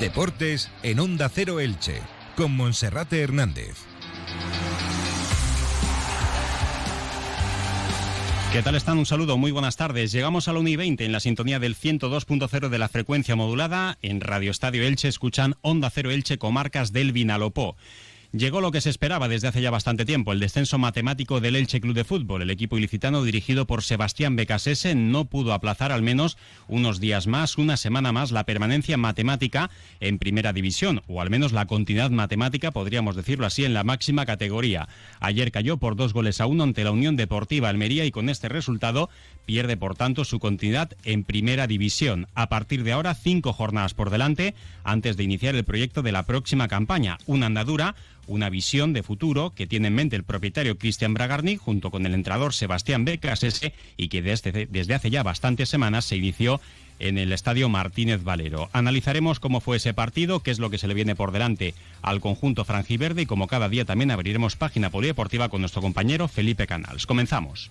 Deportes en Onda Cero Elche, con Monserrate Hernández. ¿Qué tal están? Un saludo, muy buenas tardes. Llegamos a la 1 y 20 en la sintonía del 102.0 de la frecuencia modulada. En Radio Estadio Elche escuchan Onda Cero Elche, comarcas del Vinalopó. Llegó lo que se esperaba desde hace ya bastante tiempo, el descenso matemático del Elche Club de Fútbol. El equipo ilicitano dirigido por Sebastián Becasese no pudo aplazar al menos unos días más, una semana más, la permanencia matemática en primera división, o al menos la continuidad matemática, podríamos decirlo así, en la máxima categoría. Ayer cayó por dos goles a uno ante la Unión Deportiva Almería y con este resultado pierde por tanto su continuidad en primera división. A partir de ahora, cinco jornadas por delante antes de iniciar el proyecto de la próxima campaña. Una andadura una visión de futuro que tiene en mente el propietario Cristian Bragarni junto con el entrenador Sebastián Becasese y que desde, desde hace ya bastantes semanas se inició en el estadio Martínez Valero. Analizaremos cómo fue ese partido, qué es lo que se le viene por delante al conjunto franjiverde y como cada día también abriremos página polideportiva con nuestro compañero Felipe Canals. Comenzamos.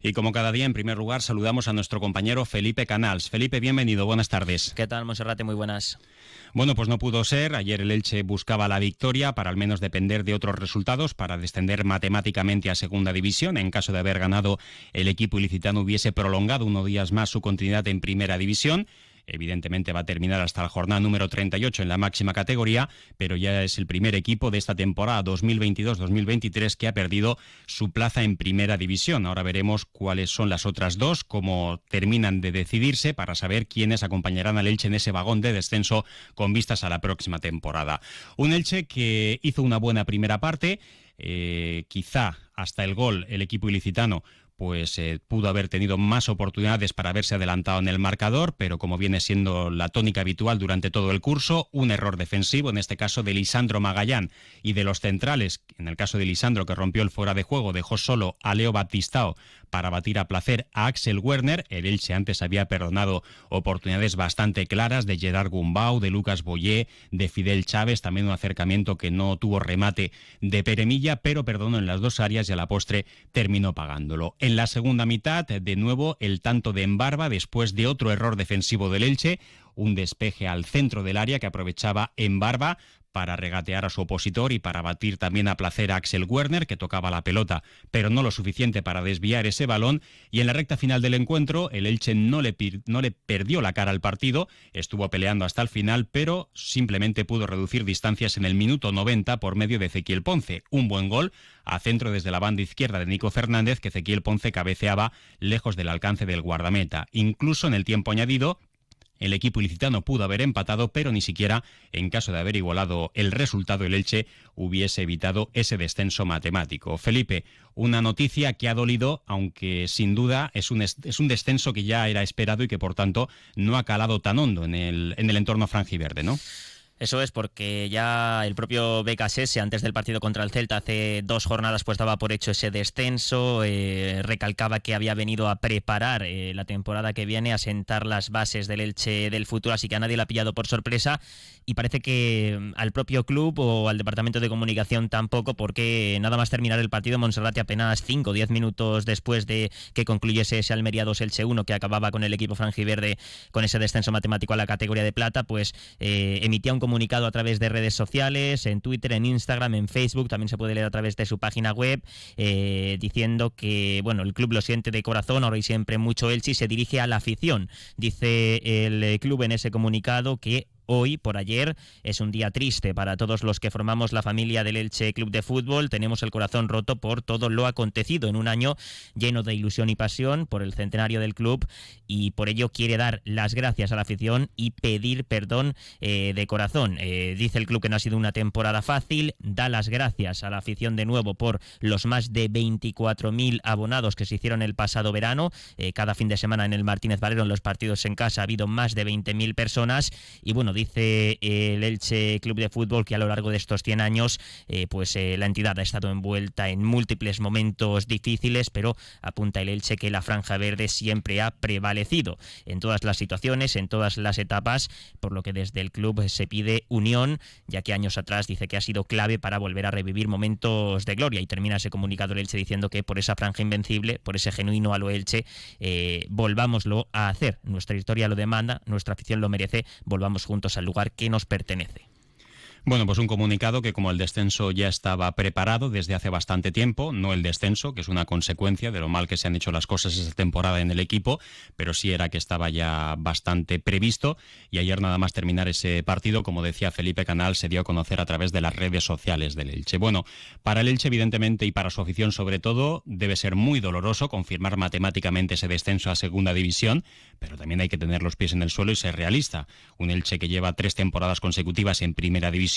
Y como cada día, en primer lugar, saludamos a nuestro compañero Felipe Canals. Felipe, bienvenido, buenas tardes. ¿Qué tal, Monserrate? Muy buenas. Bueno, pues no pudo ser. Ayer el Elche buscaba la victoria para al menos depender de otros resultados para descender matemáticamente a segunda división. En caso de haber ganado, el equipo ilicitano hubiese prolongado unos días más su continuidad en primera división. Evidentemente va a terminar hasta la jornada número 38 en la máxima categoría, pero ya es el primer equipo de esta temporada 2022-2023 que ha perdido su plaza en primera división. Ahora veremos cuáles son las otras dos, cómo terminan de decidirse para saber quiénes acompañarán al Elche en ese vagón de descenso con vistas a la próxima temporada. Un Elche que hizo una buena primera parte, eh, quizá hasta el gol el equipo ilicitano pues eh, pudo haber tenido más oportunidades para haberse adelantado en el marcador, pero como viene siendo la tónica habitual durante todo el curso, un error defensivo, en este caso de Lisandro Magallán. Y de los centrales, en el caso de Lisandro que rompió el fuera de juego, dejó solo a Leo Batistao para batir a placer a Axel Werner. El Elche antes había perdonado oportunidades bastante claras de Gerard Gumbau, de Lucas Boyé, de Fidel Chávez, también un acercamiento que no tuvo remate de Peremilla, pero perdonó en las dos áreas y a la postre terminó pagándolo. En la segunda mitad, de nuevo, el tanto de Embarba después de otro error defensivo del Elche, un despeje al centro del área que aprovechaba Embarba para regatear a su opositor y para batir también a placer a Axel Werner, que tocaba la pelota, pero no lo suficiente para desviar ese balón. Y en la recta final del encuentro, el Elche no le, no le perdió la cara al partido, estuvo peleando hasta el final, pero simplemente pudo reducir distancias en el minuto 90 por medio de Ezequiel Ponce. Un buen gol a centro desde la banda izquierda de Nico Fernández, que Ezequiel Ponce cabeceaba lejos del alcance del guardameta. Incluso en el tiempo añadido, el equipo ilicitano pudo haber empatado, pero ni siquiera en caso de haber igualado el resultado el Elche hubiese evitado ese descenso matemático. Felipe, una noticia que ha dolido, aunque sin duda es un, es un descenso que ya era esperado y que por tanto no ha calado tan hondo en el, en el entorno franjiverde, ¿no? Eso es porque ya el propio BKS antes del partido contra el Celta hace dos jornadas pues daba por hecho ese descenso, eh, recalcaba que había venido a preparar eh, la temporada que viene, a sentar las bases del Elche del futuro, así que a nadie la ha pillado por sorpresa. Y parece que mm, al propio club o al departamento de comunicación tampoco, porque nada más terminar el partido Monserrate apenas 5 o 10 minutos después de que concluyese ese Almería 2 Elche 1 que acababa con el equipo franjiverde con ese descenso matemático a la categoría de plata, pues eh, emitía un comunicado a través de redes sociales, en Twitter, en Instagram, en Facebook, también se puede leer a través de su página web, eh, diciendo que bueno, el club lo siente de corazón, ahora y siempre mucho Elche y se dirige a la afición. Dice el club en ese comunicado que hoy, por ayer, es un día triste para todos los que formamos la familia del Elche Club de Fútbol. Tenemos el corazón roto por todo lo acontecido en un año lleno de ilusión y pasión por el centenario del club y por ello quiere dar las gracias a la afición y pedir perdón eh, de corazón. Eh, dice el club que no ha sido una temporada fácil, da las gracias a la afición de nuevo por los más de 24.000 abonados que se hicieron el pasado verano. Eh, cada fin de semana en el Martínez Valero, en los partidos en casa, ha habido más de 20.000 personas. Y bueno, dice el Elche Club de Fútbol que a lo largo de estos 100 años, pues la entidad ha estado envuelta en múltiples momentos difíciles, pero apunta el Elche que la franja verde siempre ha prevalecido en todas las situaciones, en todas las etapas, por lo que desde el club se pide unión, ya que años atrás dice que ha sido clave para volver a revivir momentos de gloria y termina ese comunicado el Elche diciendo que por esa franja invencible, por ese genuino a lo Elche, eh, volvámoslo a hacer. Nuestra historia lo demanda, nuestra afición lo merece, volvamos juntos al lugar que nos pertenece. Bueno, pues un comunicado que como el descenso ya estaba preparado desde hace bastante tiempo, no el descenso, que es una consecuencia de lo mal que se han hecho las cosas esta temporada en el equipo, pero sí era que estaba ya bastante previsto y ayer nada más terminar ese partido, como decía Felipe Canal, se dio a conocer a través de las redes sociales del Elche. Bueno, para el Elche evidentemente y para su afición sobre todo, debe ser muy doloroso confirmar matemáticamente ese descenso a segunda división, pero también hay que tener los pies en el suelo y ser realista. Un Elche que lleva tres temporadas consecutivas en primera división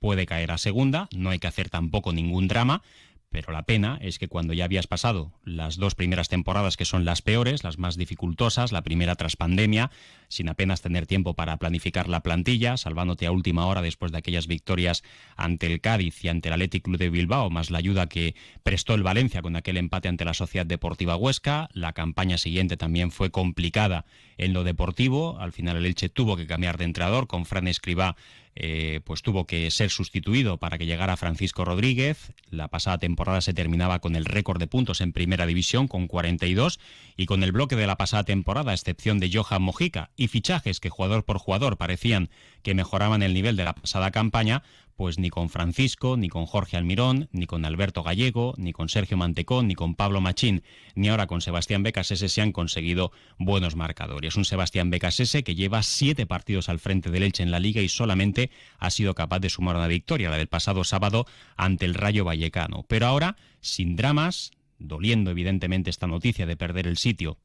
puede caer a segunda, no hay que hacer tampoco ningún drama, pero la pena es que cuando ya habías pasado las dos primeras temporadas que son las peores, las más dificultosas, la primera tras pandemia, sin apenas tener tiempo para planificar la plantilla, salvándote a última hora después de aquellas victorias ante el Cádiz y ante el Athletic Club de Bilbao, más la ayuda que prestó el Valencia con aquel empate ante la Sociedad Deportiva Huesca, la campaña siguiente también fue complicada en lo deportivo, al final el Elche tuvo que cambiar de entrenador. Con Fran Escribá eh, pues tuvo que ser sustituido para que llegara Francisco Rodríguez. La pasada temporada se terminaba con el récord de puntos en primera división con 42 y con el bloque de la pasada temporada, a excepción de Johan Mojica y fichajes que jugador por jugador parecían que mejoraban el nivel de la pasada campaña, pues ni con Francisco, ni con Jorge Almirón, ni con Alberto Gallego, ni con Sergio Mantecón, ni con Pablo Machín, ni ahora con Sebastián Becasese se han conseguido buenos marcadores. Un Sebastián Becasese que lleva siete partidos al frente del Elche en la liga y solamente ha sido capaz de sumar una victoria, la del pasado sábado ante el Rayo Vallecano. Pero ahora, sin dramas, doliendo evidentemente esta noticia de perder el sitio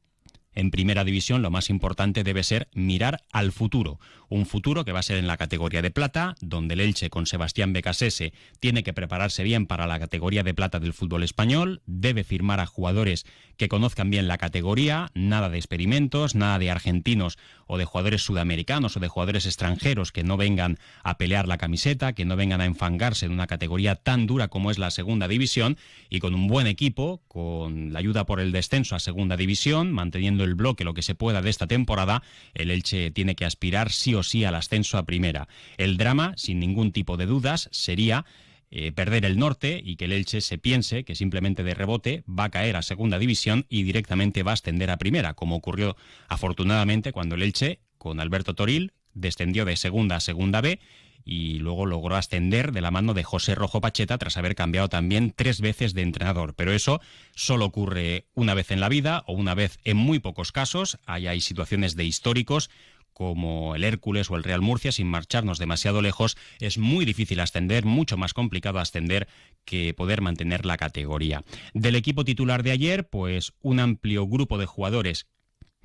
en primera división lo más importante debe ser mirar al futuro. Un futuro que va a ser en la categoría de plata, donde el Elche con Sebastián Becasese tiene que prepararse bien para la categoría de plata del fútbol español, debe firmar a jugadores que conozcan bien la categoría, nada de experimentos, nada de argentinos o de jugadores sudamericanos o de jugadores extranjeros que no vengan a pelear la camiseta, que no vengan a enfangarse en una categoría tan dura como es la segunda división. Y con un buen equipo, con la ayuda por el descenso a segunda división, manteniendo el bloque lo que se pueda de esta temporada, el Elche tiene que aspirar sí o sí al ascenso a primera. El drama, sin ningún tipo de dudas, sería eh, perder el norte y que el Elche se piense que simplemente de rebote va a caer a segunda división y directamente va a ascender a primera, como ocurrió afortunadamente cuando el Elche, con Alberto Toril, descendió de segunda a segunda B y luego logró ascender de la mano de José Rojo Pacheta tras haber cambiado también tres veces de entrenador. Pero eso solo ocurre una vez en la vida o una vez en muy pocos casos. Hay situaciones de históricos como el Hércules o el Real Murcia, sin marcharnos demasiado lejos, es muy difícil ascender, mucho más complicado ascender que poder mantener la categoría. Del equipo titular de ayer, pues un amplio grupo de jugadores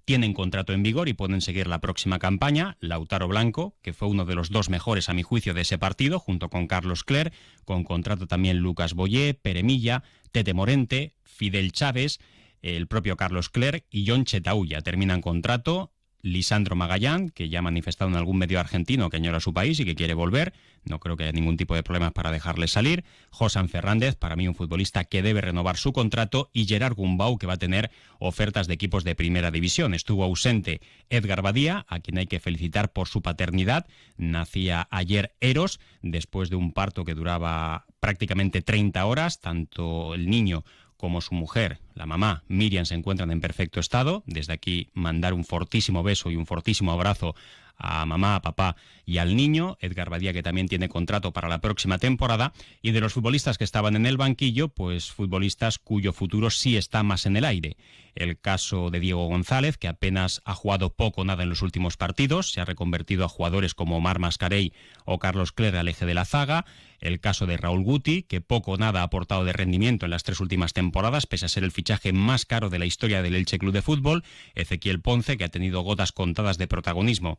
tienen contrato en vigor y pueden seguir la próxima campaña. Lautaro Blanco, que fue uno de los dos mejores a mi juicio de ese partido, junto con Carlos Cler, con contrato también Lucas Boyé, Peremilla, Tete Morente, Fidel Chávez, el propio Carlos Cler y John Chetauya terminan contrato. Lisandro Magallán, que ya ha manifestado en algún medio argentino que añora su país y que quiere volver. No creo que haya ningún tipo de problemas para dejarle salir. Josan Fernández, para mí un futbolista que debe renovar su contrato. Y Gerard Gumbau, que va a tener ofertas de equipos de primera división. Estuvo ausente Edgar Badía, a quien hay que felicitar por su paternidad. Nacía ayer Eros, después de un parto que duraba prácticamente 30 horas. Tanto el niño como su mujer, la mamá Miriam, se encuentran en perfecto estado. Desde aquí mandar un fortísimo beso y un fortísimo abrazo a mamá, a papá y al niño. Edgar Badía, que también tiene contrato para la próxima temporada. Y de los futbolistas que estaban en el banquillo, pues futbolistas cuyo futuro sí está más en el aire. El caso de Diego González, que apenas ha jugado poco o nada en los últimos partidos, se ha reconvertido a jugadores como Omar Mascarey o Carlos Clerc al eje de la zaga. El caso de Raúl Guti, que poco o nada ha aportado de rendimiento en las tres últimas temporadas, pese a ser el fichaje más caro de la historia del Elche Club de Fútbol. Ezequiel Ponce, que ha tenido gotas contadas de protagonismo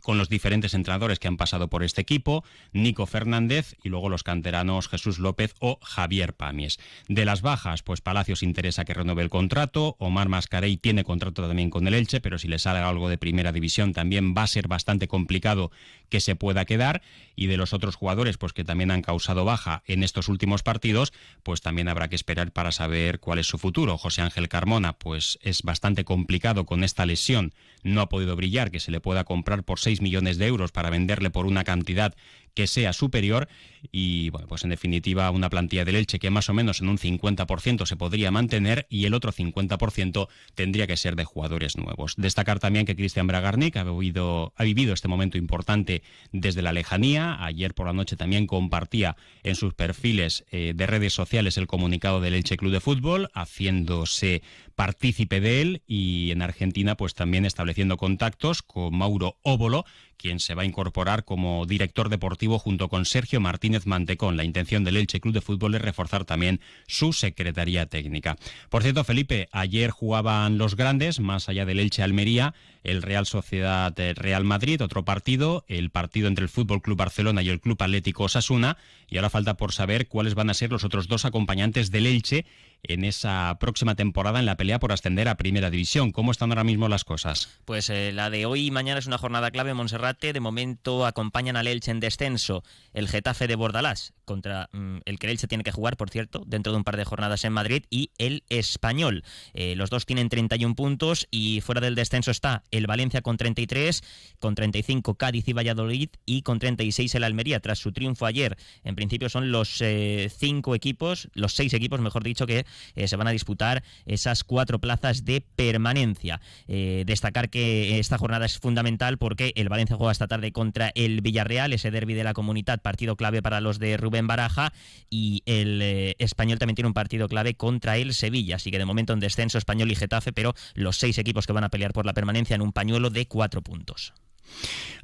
con los diferentes entrenadores que han pasado por este equipo, Nico Fernández y luego los canteranos Jesús López o Javier Pamies. De las bajas, pues Palacios interesa que renueve el contrato, Omar Mascarey tiene contrato también con el Elche, pero si le sale algo de primera división también va a ser bastante complicado que se pueda quedar y de los otros jugadores pues que también han causado baja en estos últimos partidos, pues también habrá que esperar para saber cuál es su futuro. José Ángel Carmona, pues es bastante complicado con esta lesión, no ha podido brillar, que se le pueda comprar por 6 millones de euros para venderle por una cantidad que sea superior y bueno, pues en definitiva una plantilla del Elche que más o menos en un 50% se podría mantener y el otro 50% tendría que ser de jugadores nuevos. Destacar también que Cristian Bragarnik ha vivido, ha vivido este momento importante desde la lejanía. Ayer por la noche también compartía en sus perfiles eh, de redes sociales el comunicado del Elche Club de Fútbol, haciéndose partícipe de él y en Argentina pues también estableciendo contactos con Mauro Óbolo, quien se va a incorporar como director deportivo junto con Sergio Martínez Mantecón. La intención del Elche Club de Fútbol es reforzar también su secretaría técnica. Por cierto, Felipe, ayer jugaban los grandes, más allá del Elche Almería, el Real Sociedad Real Madrid, otro partido, el partido entre el Fútbol Club Barcelona y el Club Atlético Osasuna, y ahora falta por saber cuáles van a ser los otros dos acompañantes del Elche en esa próxima temporada en la pelea por ascender a Primera División. ¿Cómo están ahora mismo las cosas? Pues eh, la de hoy y mañana es una jornada clave Monserrate. De momento acompañan al Elche en descenso el Getafe de Bordalás, contra mm, el que el Elche tiene que jugar, por cierto, dentro de un par de jornadas en Madrid, y el Español. Eh, los dos tienen 31 puntos y fuera del descenso está el Valencia con 33, con 35 Cádiz y Valladolid y con 36 el Almería, tras su triunfo ayer. En principio son los eh, cinco equipos, los seis equipos, mejor dicho, que eh, se van a disputar esas cuatro plazas de permanencia. Eh, destacar que esta jornada es fundamental porque el Valencia juega esta tarde contra el Villarreal, ese derby de la comunidad, partido clave para los de Rubén Baraja, y el eh, Español también tiene un partido clave contra el Sevilla, así que de momento en descenso Español y Getafe, pero los seis equipos que van a pelear por la permanencia en un pañuelo de cuatro puntos.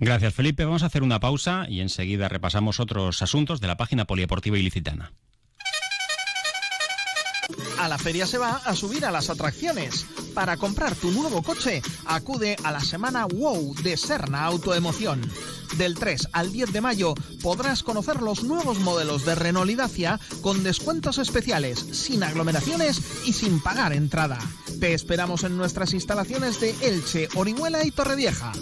Gracias Felipe, vamos a hacer una pausa y enseguida repasamos otros asuntos de la página polideportiva ilicitana. A la feria se va a subir a las atracciones. Para comprar tu nuevo coche, acude a la semana WOW de Serna Autoemoción. Del 3 al 10 de mayo podrás conocer los nuevos modelos de Renault y Dacia con descuentos especiales, sin aglomeraciones y sin pagar entrada. Te esperamos en nuestras instalaciones de Elche, Orihuela y Torrevieja.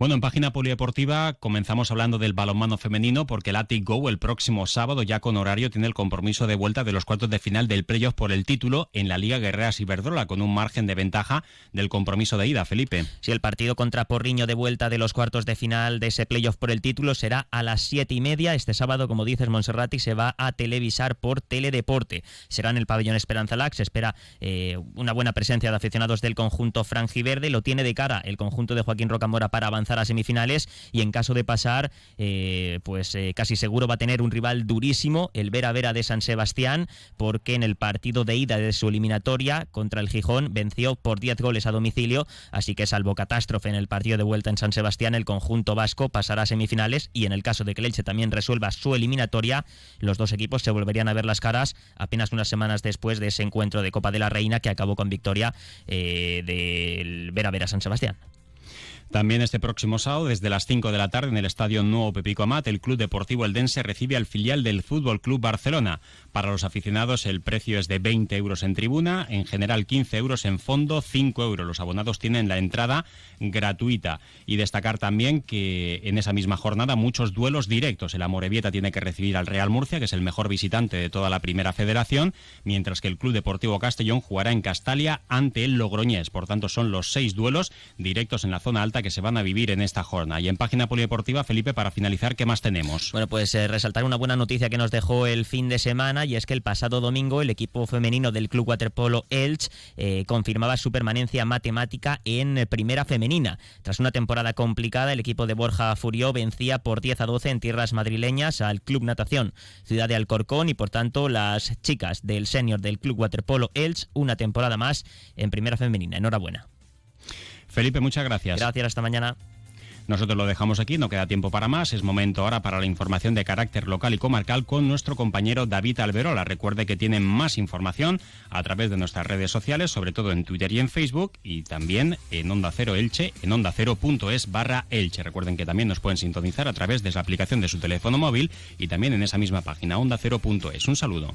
Bueno, en página polideportiva comenzamos hablando del balonmano femenino porque el Atic Go el próximo sábado ya con horario tiene el compromiso de vuelta de los cuartos de final del playoff por el título en la Liga Guerreras Iberdrola con un margen de ventaja del compromiso de ida, Felipe. Si el partido contra Porriño de vuelta de los cuartos de final de ese playoff por el título será a las siete y media. Este sábado, como dices, Monserrati se va a televisar por Teledeporte. Será en el pabellón Esperanza Lax. Se espera eh, una buena presencia de aficionados del conjunto franjiverde. Lo tiene de cara el conjunto de Joaquín Rocamora para avanzar a semifinales y en caso de pasar, eh, pues eh, casi seguro va a tener un rival durísimo, el Vera Vera de San Sebastián, porque en el partido de ida de su eliminatoria contra el Gijón venció por 10 goles a domicilio, así que salvo catástrofe en el partido de vuelta en San Sebastián, el conjunto vasco pasará a semifinales y en el caso de que el Elche también resuelva su eliminatoria, los dos equipos se volverían a ver las caras apenas unas semanas después de ese encuentro de Copa de la Reina que acabó con victoria eh, del Vera Vera San Sebastián. También este próximo sábado, desde las 5 de la tarde, en el Estadio Nuevo Pepico Amat, el Club Deportivo Eldense recibe al filial del Fútbol Club Barcelona. Para los aficionados, el precio es de 20 euros en tribuna, en general 15 euros en fondo, 5 euros. Los abonados tienen la entrada gratuita. Y destacar también que en esa misma jornada muchos duelos directos. El Amorebieta tiene que recibir al Real Murcia, que es el mejor visitante de toda la primera federación, mientras que el Club Deportivo Castellón jugará en Castalia ante el Logroñés. Por tanto, son los seis duelos directos en la zona alta Que se van a vivir en esta jornada. Y en página polideportiva, Felipe, para finalizar, ¿qué más tenemos? Bueno, pues eh, resaltar una buena noticia que nos dejó el fin de semana y es que el pasado domingo el equipo femenino del Club Waterpolo Elche eh, confirmaba su permanencia matemática en primera femenina. Tras una temporada complicada, el equipo de Borja Furió vencía por 10 a 12 en tierras madrileñas al Club Natación Ciudad de Alcorcón y por tanto las chicas del senior del Club Waterpolo Elche una temporada más en primera femenina. Enhorabuena. Felipe, muchas gracias. Gracias, hasta mañana. Nosotros lo dejamos aquí, no queda tiempo para más. Es momento ahora para la información de carácter local y comarcal con nuestro compañero David Alberola. Recuerde que tienen más información a través de nuestras redes sociales, sobre todo en Twitter y en Facebook, y también en Onda Cero Elche, en onda cero.es barra Elche. Recuerden que también nos pueden sintonizar a través de la aplicación de su teléfono móvil y también en esa misma página, onda cero.es. Un saludo.